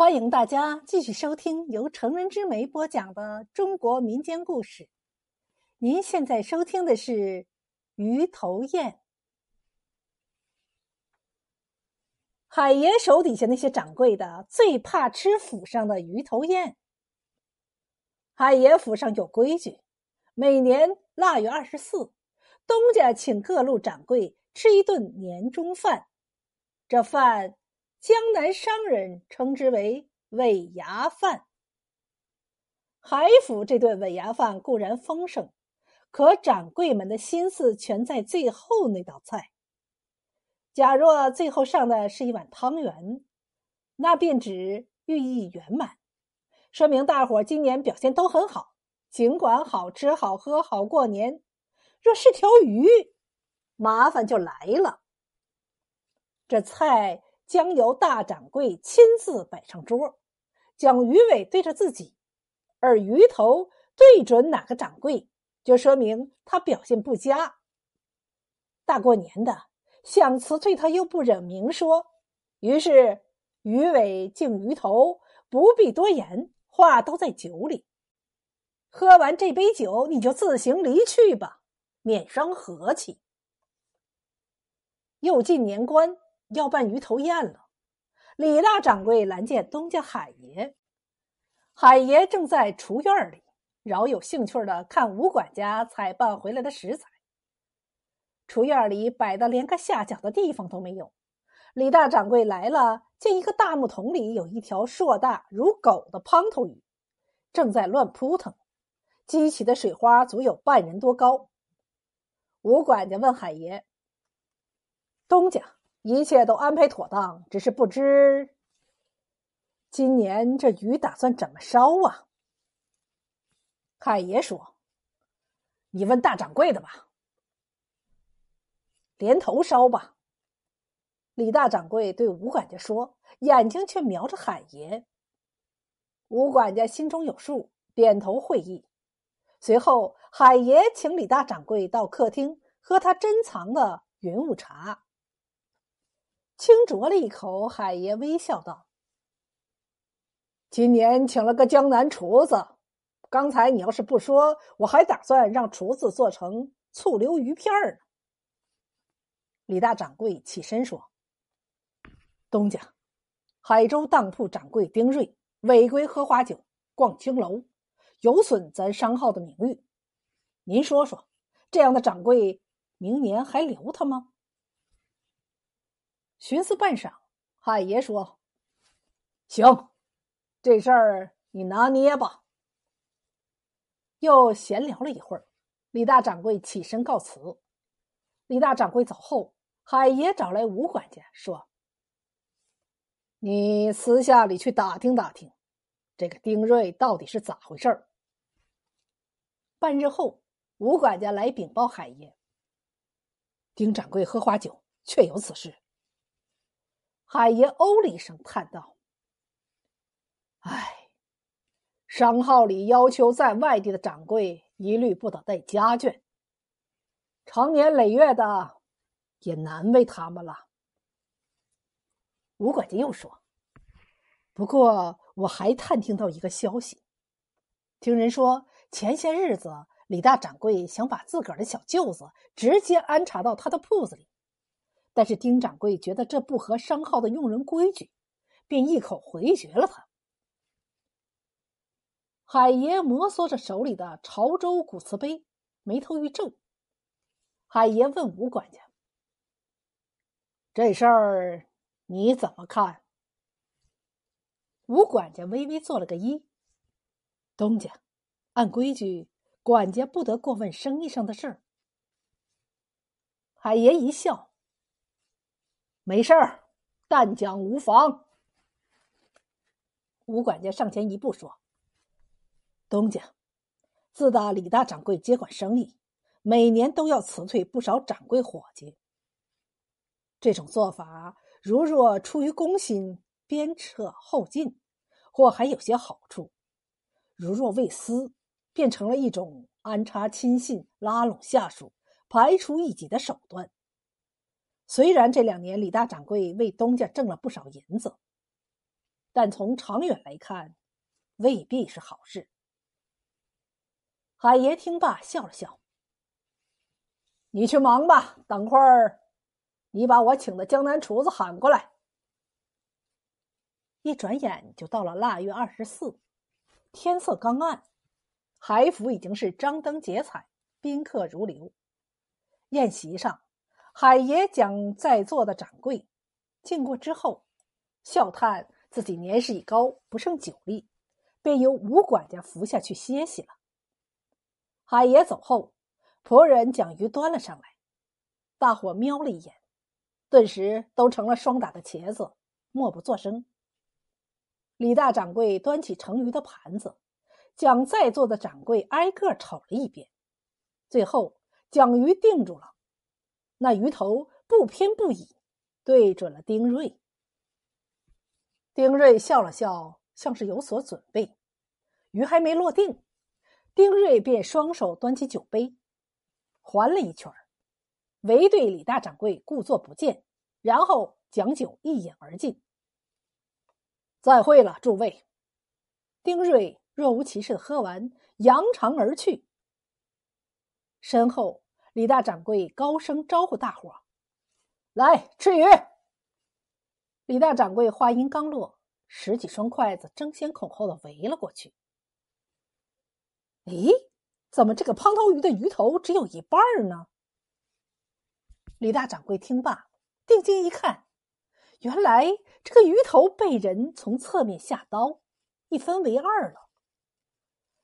欢迎大家继续收听由成人之美播讲的中国民间故事。您现在收听的是《鱼头宴》。海爷手底下那些掌柜的最怕吃府上的鱼头宴。海爷府上有规矩，每年腊月二十四，东家请各路掌柜吃一顿年终饭，这饭。江南商人称之为尾牙饭。海府这顿尾牙饭固然丰盛，可掌柜们的心思全在最后那道菜。假若最后上的是一碗汤圆，那便指寓意圆满，说明大伙今年表现都很好，尽管好吃好喝好过年。若是条鱼，麻烦就来了。这菜。将由大掌柜亲自摆上桌，将鱼尾对着自己，而鱼头对准哪个掌柜，就说明他表现不佳。大过年的，想辞退他又不忍明说，于是鱼尾敬鱼头，不必多言，话都在酒里。喝完这杯酒，你就自行离去吧，免伤和气。又近年关。要办鱼头宴了，李大掌柜拦见东家海爷，海爷正在厨院里，饶有兴趣的看吴管家采办回来的食材。厨院里摆的连个下脚的地方都没有。李大掌柜来了，见一个大木桶里有一条硕大如狗的胖头鱼，正在乱扑腾，激起的水花足有半人多高。吴管家问海爷：“东家。”一切都安排妥当，只是不知今年这鱼打算怎么烧啊？海爷说：“你问大掌柜的吧，连头烧吧。”李大掌柜对吴管家说，眼睛却瞄着海爷。吴管家心中有数，点头会意。随后，海爷请李大掌柜到客厅喝他珍藏的云雾茶。轻啄了一口，海爷微笑道：“今年请了个江南厨子，刚才你要是不说，我还打算让厨子做成醋溜鱼片儿呢。”李大掌柜起身说：“东家，海州当铺掌柜丁瑞违规喝花酒、逛青楼，有损咱商号的名誉。您说说，这样的掌柜，明年还留他吗？”寻思半晌，海爷说：“行，这事儿你拿捏吧。”又闲聊了一会儿，李大掌柜起身告辞。李大掌柜走后，海爷找来吴管家说：“你私下里去打听打听，这个丁瑞到底是咋回事儿。”半日后，吴管家来禀报海爷：“丁掌柜喝花酒，确有此事。”海爷哦了一声，叹道：“唉，商号里要求在外地的掌柜一律不得带家眷，长年累月的，也难为他们了。”吴管家又说：“不过我还探听到一个消息，听人说前些日子李大掌柜想把自个儿的小舅子直接安插到他的铺子里。”但是丁掌柜觉得这不合商号的用人规矩，便一口回绝了他。海爷摩挲着手里的潮州古瓷杯，眉头一皱。海爷问吴管家：“这事儿你怎么看？”吴管家微微做了个揖：“东家，按规矩，管家不得过问生意上的事儿。”海爷一笑。没事儿，但讲无妨。吴管家上前一步说：“东家，自打李大掌柜接管生意，每年都要辞退不少掌柜伙计。这种做法，如若出于公心，鞭策后进，或还有些好处；如若为私，变成了一种安插亲信、拉拢下属、排除异己的手段。”虽然这两年李大掌柜为东家挣了不少银子，但从长远来看，未必是好事。海爷听罢笑了笑：“你去忙吧，等会儿你把我请的江南厨子喊过来。”一转眼就到了腊月二十四，天色刚暗，海府已经是张灯结彩，宾客如流。宴席上，海爷将在座的掌柜见过之后，笑叹自己年事已高，不胜酒力，便由吴管家扶下去歇息了。海爷走后，仆人将鱼端了上来，大伙瞄了一眼，顿时都成了霜打的茄子，默不作声。李大掌柜端起盛鱼的盘子，将在座的掌柜挨个瞅了一遍，最后将鱼定住了。那鱼头不偏不倚，对准了丁瑞。丁瑞笑了笑，像是有所准备。鱼还没落定，丁瑞便双手端起酒杯，环了一圈唯对李大掌柜故作不见，然后将酒一饮而尽。再会了，诸位。丁瑞若无其事的喝完，扬长而去。身后，李大掌柜高声招呼大伙：“来吃鱼。”李大掌柜话音刚落，十几双筷子争先恐后的围了过去。咦，怎么这个胖头鱼的鱼头只有一半呢？李大掌柜听罢，定睛一看。原来这个鱼头被人从侧面下刀，一分为二了。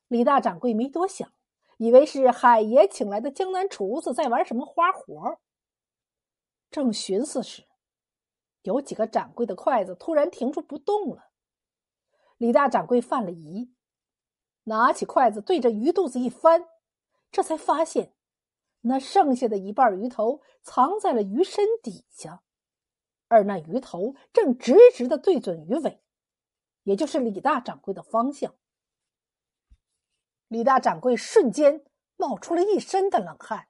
李大掌柜没多想，以为是海爷请来的江南厨子在玩什么花活。正寻思时，有几个掌柜的筷子突然停住不动了。李大掌柜犯了疑，拿起筷子对着鱼肚子一翻，这才发现那剩下的一半鱼头藏在了鱼身底下。而那鱼头正直直的对准鱼尾，也就是李大掌柜的方向。李大掌柜瞬间冒出了一身的冷汗。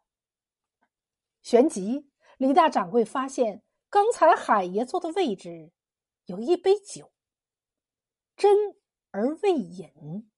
旋即，李大掌柜发现刚才海爷坐的位置有一杯酒，斟而未饮。